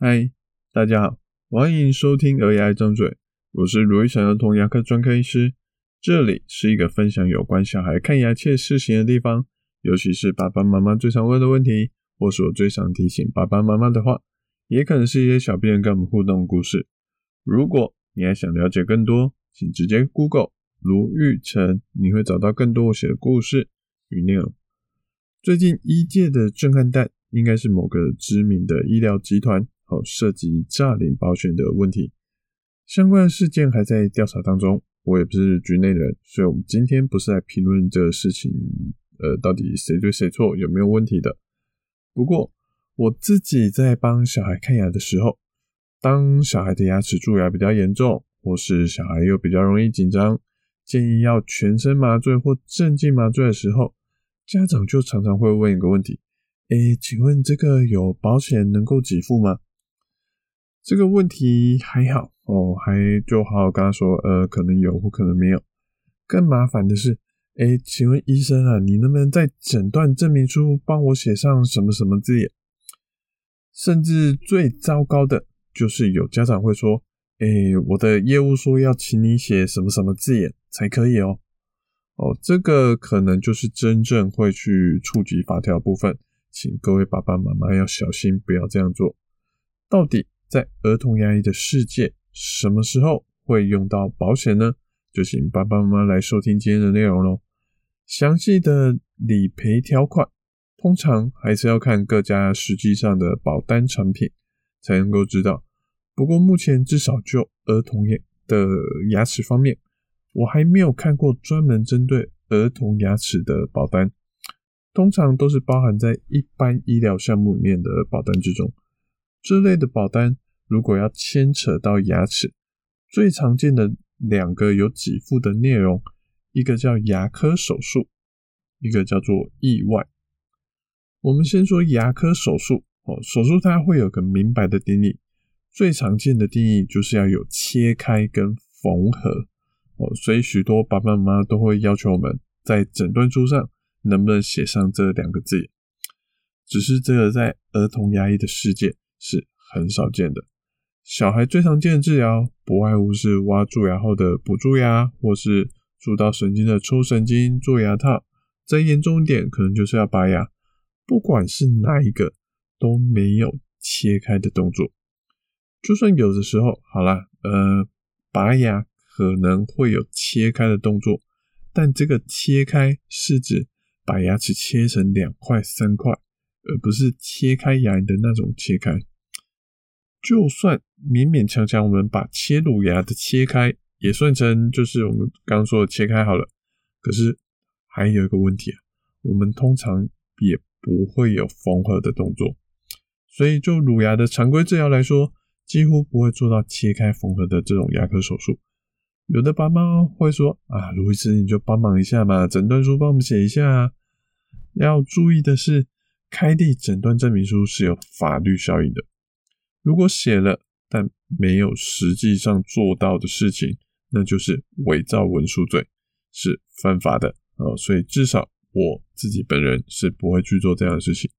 嗨，大家好，欢迎收听《儿牙一张嘴》，我是罗一祥儿童牙科专科医师。这里是一个分享有关小孩看牙切事情的地方，尤其是爸爸妈妈最常问的问题，或是我最想提醒爸爸妈妈的话，也可能是一些小病人跟我们互动的故事。如果你还想了解更多，请直接 Google 卢玉成，你会找到更多我写的故事与内容。最近医界的震撼弹，应该是某个知名的医疗集团。哦，涉及诈领保险的问题，相关的事件还在调查当中。我也不是局内人，所以我们今天不是来评论这个事情，呃，到底谁对谁错，有没有问题的。不过我自己在帮小孩看牙的时候，当小孩的牙齿蛀牙比较严重，或是小孩又比较容易紧张，建议要全身麻醉或镇静麻醉的时候，家长就常常会问一个问题：诶，请问这个有保险能够给付吗？这个问题还好哦，还就好好跟他说，呃，可能有或可能没有。更麻烦的是，诶，请问医生啊，你能不能在诊断证明书帮我写上什么什么字眼？甚至最糟糕的就是有家长会说，诶，我的业务说要请你写什么什么字眼才可以哦。哦，这个可能就是真正会去触及法条部分，请各位爸爸妈妈要小心，不要这样做。到底？在儿童牙医的世界，什么时候会用到保险呢？就请爸爸妈妈来收听今天的内容喽。详细的理赔条款，通常还是要看各家实际上的保单产品才能够知道。不过目前至少就儿童牙的牙齿方面，我还没有看过专门针对儿童牙齿的保单，通常都是包含在一般医疗项目里面的保单之中。这类的保单，如果要牵扯到牙齿，最常见的两个有给付的内容，一个叫牙科手术，一个叫做意外。我们先说牙科手术哦，手术它会有个明白的定义，最常见的定义就是要有切开跟缝合哦，所以许多爸爸妈妈都会要求我们在诊断书上能不能写上这两个字，只是这个在儿童牙医的世界。是很少见的。小孩最常见的治疗，不外乎是挖蛀牙后的补蛀牙，或是蛀到神经的抽神经、做牙套。再严重一点，可能就是要拔牙。不管是哪一个，都没有切开的动作。就算有的时候，好啦，呃，拔牙可能会有切开的动作，但这个切开是指把牙齿切成两块、三块。而不是切开牙龈的那种切开，就算勉勉强强我们把切乳牙的切开也算成就是我们刚刚说的切开好了，可是还有一个问题啊，我们通常也不会有缝合的动作，所以就乳牙的常规治疗来说，几乎不会做到切开缝合的这种牙科手术。有的爸妈会说啊，卢医师你就帮忙一下嘛，诊断书帮我们写一下啊。要注意的是。开立诊断证明书是有法律效应的，如果写了但没有实际上做到的事情，那就是伪造文书罪，是犯法的哦。所以至少我自己本人是不会去做这样的事情。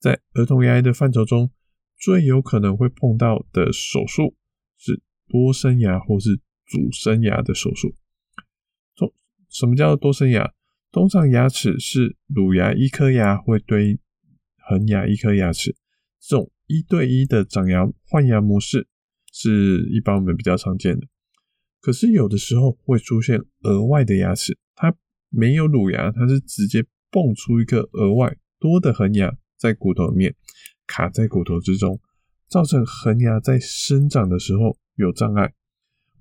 在儿童牙医的范畴中，最有可能会碰到的手术是多生牙或是阻生牙的手术。什么叫多生牙？通常牙齿是乳牙一颗牙会对恒牙一颗牙齿，这种一对一的长牙换牙模式是一般我们比较常见的。可是有的时候会出现额外的牙齿，它没有乳牙，它是直接蹦出一个额外多的恒牙在骨头里面卡在骨头之中，造成恒牙在生长的时候有障碍。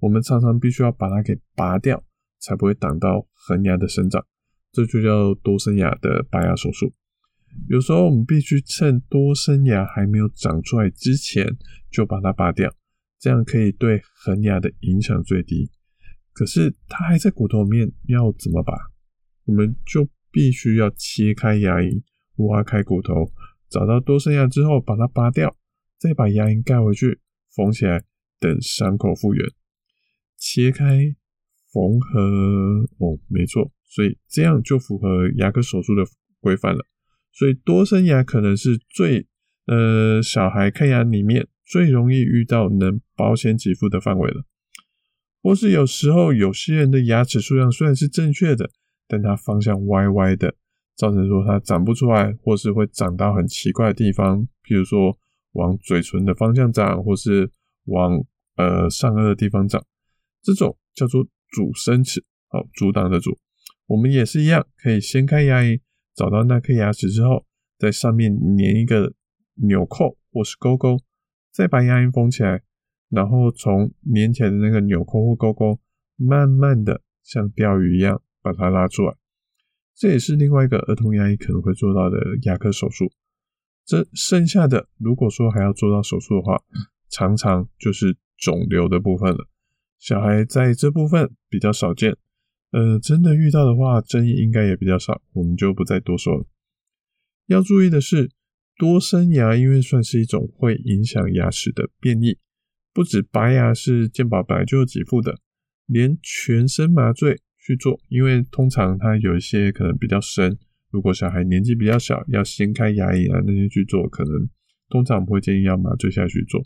我们常常必须要把它给拔掉，才不会挡到恒牙的生长。这就叫多生牙的拔牙手术。有时候我们必须趁多生牙还没有长出来之前就把它拔掉，这样可以对恒牙的影响最低。可是它还在骨头里面，要怎么拔？我们就必须要切开牙龈，挖开骨头，找到多生牙之后把它拔掉，再把牙龈盖回去，缝起来，等伤口复原。切开缝合哦，没错，所以这样就符合牙科手术的规范了。所以多生牙可能是最呃小孩看牙里面最容易遇到能保险给付的范围了。或是有时候有些人的牙齿数量虽然是正确的，但它方向歪歪的，造成说它长不出来，或是会长到很奇怪的地方，譬如说往嘴唇的方向长，或是往呃上颚的地方长，这种叫做阻生齿，好，阻挡的阻。我们也是一样，可以先开牙龈，找到那颗牙齿之后，在上面粘一个纽扣或是钩钩，再把牙龈缝起来。然后从粘起来的那个纽扣或钩钩，慢慢的像钓鱼一样把它拉出来。这也是另外一个儿童牙医可能会做到的牙科手术。这剩下的，如果说还要做到手术的话，常常就是肿瘤的部分了。小孩在这部分比较少见，呃，真的遇到的话，争议应该也比较少，我们就不再多说了。要注意的是，多生牙因为算是一种会影响牙齿的变异。不止拔牙是健保本来就有给付的，连全身麻醉去做，因为通常它有一些可能比较深，如果小孩年纪比较小，要掀开牙龈啊那些去做，可能通常不会建议要麻醉下去做。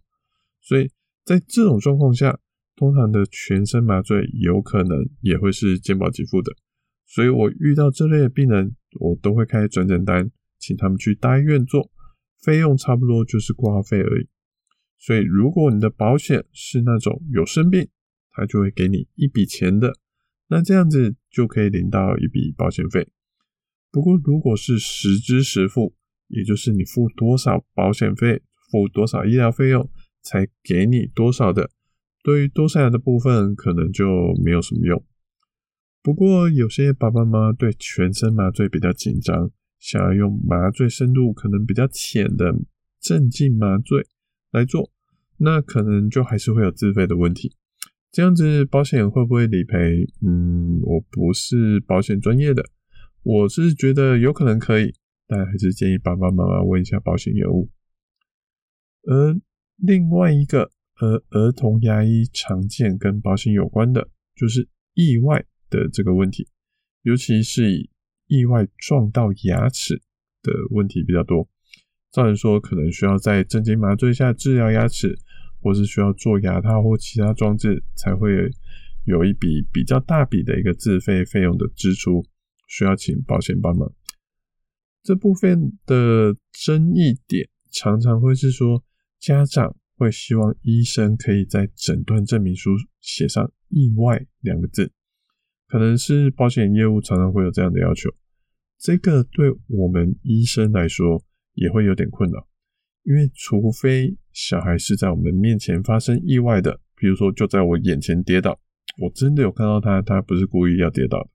所以在这种状况下，通常的全身麻醉有可能也会是健保给付的。所以我遇到这类的病人，我都会开转诊单，请他们去大医院做，费用差不多就是挂号费而已。所以，如果你的保险是那种有生病，他就会给你一笔钱的，那这样子就可以领到一笔保险费。不过，如果是实支实付，也就是你付多少保险费，付多少医疗费用，才给你多少的，对于多生牙的部分，可能就没有什么用。不过，有些爸爸妈妈对全身麻醉比较紧张，想要用麻醉深度可能比较浅的镇静麻醉。来做，那可能就还是会有自费的问题。这样子保险会不会理赔？嗯，我不是保险专业的，我是觉得有可能可以，但还是建议爸爸妈妈问一下保险业务。而另外一个，而，儿童牙医常见跟保险有关的，就是意外的这个问题，尤其是以意外撞到牙齿的问题比较多。造成说可能需要在镇静麻醉下治疗牙齿，或是需要做牙套或其他装置，才会有一笔比较大笔的一个自费费用的支出，需要请保险帮忙。这部分的争议点常常会是说，家长会希望医生可以在诊断证明书写上“意外”两个字，可能是保险业务常常会有这样的要求。这个对我们医生来说，也会有点困扰，因为除非小孩是在我们面前发生意外的，比如说就在我眼前跌倒，我真的有看到他，他不是故意要跌倒的，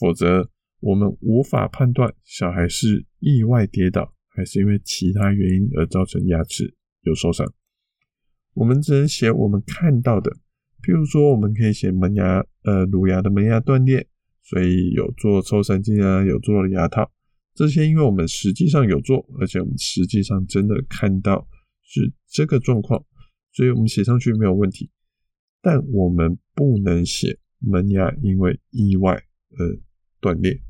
否则我们无法判断小孩是意外跌倒，还是因为其他原因而造成牙齿有受伤。我们只能写我们看到的，譬如说我们可以写门牙，呃，乳牙的门牙断裂，所以有做抽神经啊，有做了牙套。这些，因为我们实际上有做，而且我们实际上真的看到是这个状况，所以我们写上去没有问题。但我们不能写门牙因为意外而断裂。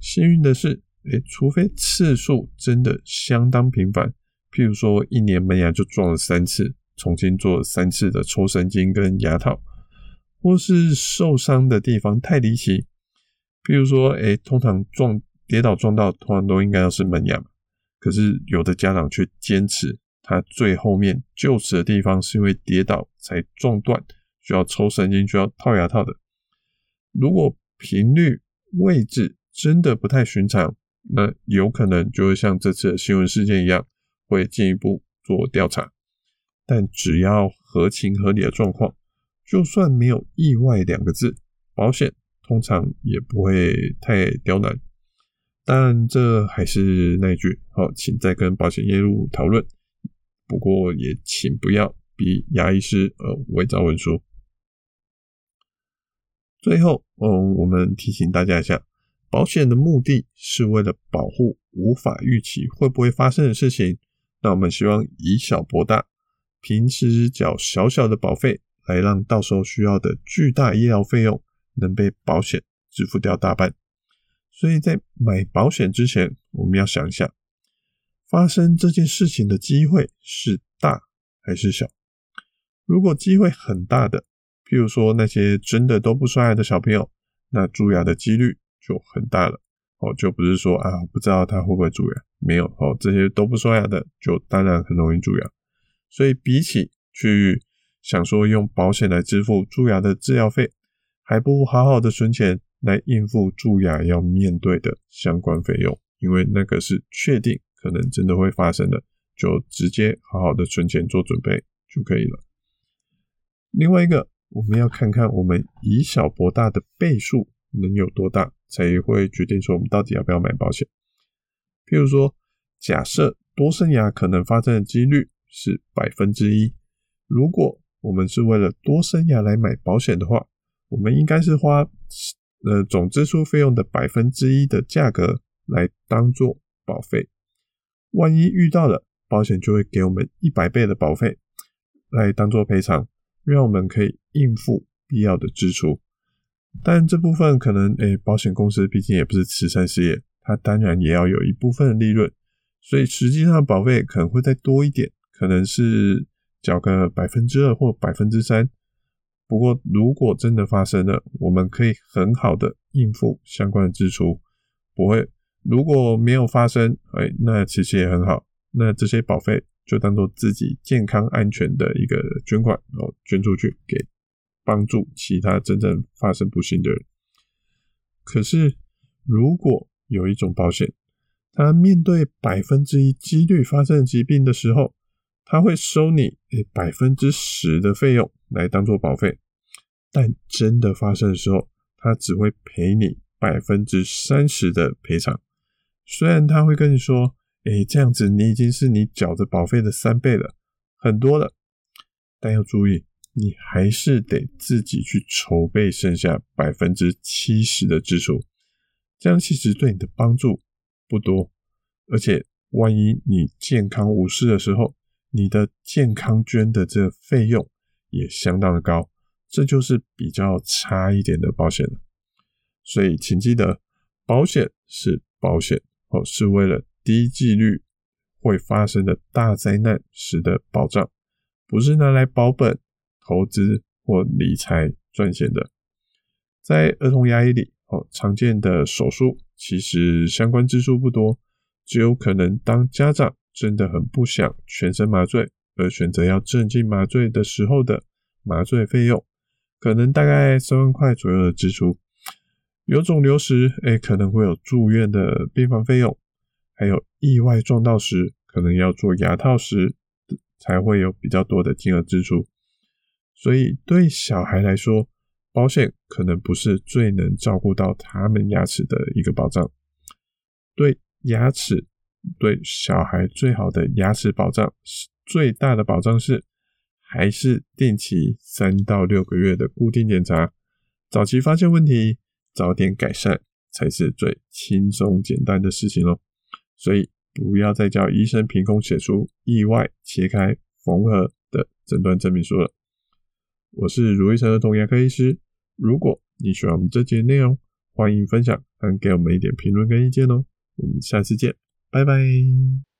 幸运的是，诶，除非次数真的相当频繁，譬如说一年门牙就撞了三次，重新做了三次的抽神经跟牙套，或是受伤的地方太离奇，譬如说，诶，通常撞。跌倒撞到，通常都应该要是门牙，可是有的家长却坚持，他最后面就此的地方是因为跌倒才撞断，需要抽神经，需要套牙套的。如果频率位置真的不太寻常，那有可能就会像这次的新闻事件一样，会进一步做调查。但只要合情合理的状况，就算没有意外两个字，保险通常也不会太刁难。但这还是那句，好，请再跟保险业务讨论。不过也请不要逼牙医师呃伪造文书。最后，嗯，我们提醒大家一下，保险的目的是为了保护无法预期会不会发生的事情。那我们希望以小博大，平时缴小小的保费，来让到时候需要的巨大医疗费用能被保险支付掉大半。所以在买保险之前，我们要想一下，发生这件事情的机会是大还是小？如果机会很大的，譬如说那些真的都不刷牙的小朋友，那蛀牙的几率就很大了。哦，就不是说啊，不知道他会不会蛀牙，没有哦，这些都不刷牙的，就当然很容易蛀牙。所以比起去想说用保险来支付蛀牙的治疗费，还不如好好的存钱来应付蛀牙要面对的相关费用，因为那个是确定可能真的会发生的，就直接好好的存钱做准备就可以了。另外一个，我们要看看我们以小博大的倍数能有多大。才会决定说我们到底要不要买保险。譬如说，假设多生牙可能发生的几率是百分之一，如果我们是为了多生牙来买保险的话，我们应该是花呃总支出费用的百分之一的价格来当做保费。万一遇到了，保险就会给我们一百倍的保费来当做赔偿，让我们可以应付必要的支出。但这部分可能，诶，保险公司毕竟也不是慈善事业，它当然也要有一部分的利润，所以实际上保费可能会再多一点，可能是缴个百分之二或百分之三。不过如果真的发生了，我们可以很好的应付相关的支出，不会。如果没有发生，诶，那其实也很好，那这些保费就当做自己健康安全的一个捐款，然后捐出去给。帮助其他真正发生不幸的人。可是，如果有一种保险，它面对百分之一几率发生疾病的时候，它会收你诶百分之十的费用来当做保费，但真的发生的时候，它只会赔你百分之三十的赔偿。虽然他会跟你说，诶，这样子你已经是你缴的保费的三倍了，很多了，但要注意。你还是得自己去筹备剩下百分之七十的支出，这样其实对你的帮助不多，而且万一你健康无事的时候，你的健康捐的这费用也相当的高，这就是比较差一点的保险了。所以请记得，保险是保险哦，是为了低几率会发生的大灾难时的保障，不是拿来保本。投资或理财赚钱的，在儿童牙医里，哦，常见的手术其实相关支出不多，只有可能当家长真的很不想全身麻醉而选择要镇静麻醉的时候的麻醉费用，可能大概三万块左右的支出。有肿瘤时，诶，可能会有住院的病房费用，还有意外撞到时，可能要做牙套时，才会有比较多的金额支出。所以，对小孩来说，保险可能不是最能照顾到他们牙齿的一个保障。对牙齿，对小孩最好的牙齿保障，最大的保障是，还是定期三到六个月的固定检查，早期发现问题，早点改善，才是最轻松简单的事情喽。所以，不要再叫医生凭空写出意外切开缝合的诊断证明书了。我是如意城儿童牙科医师。如果你喜欢我们这节内容，欢迎分享，还给我们一点评论跟意见哦。我们下次见，拜拜。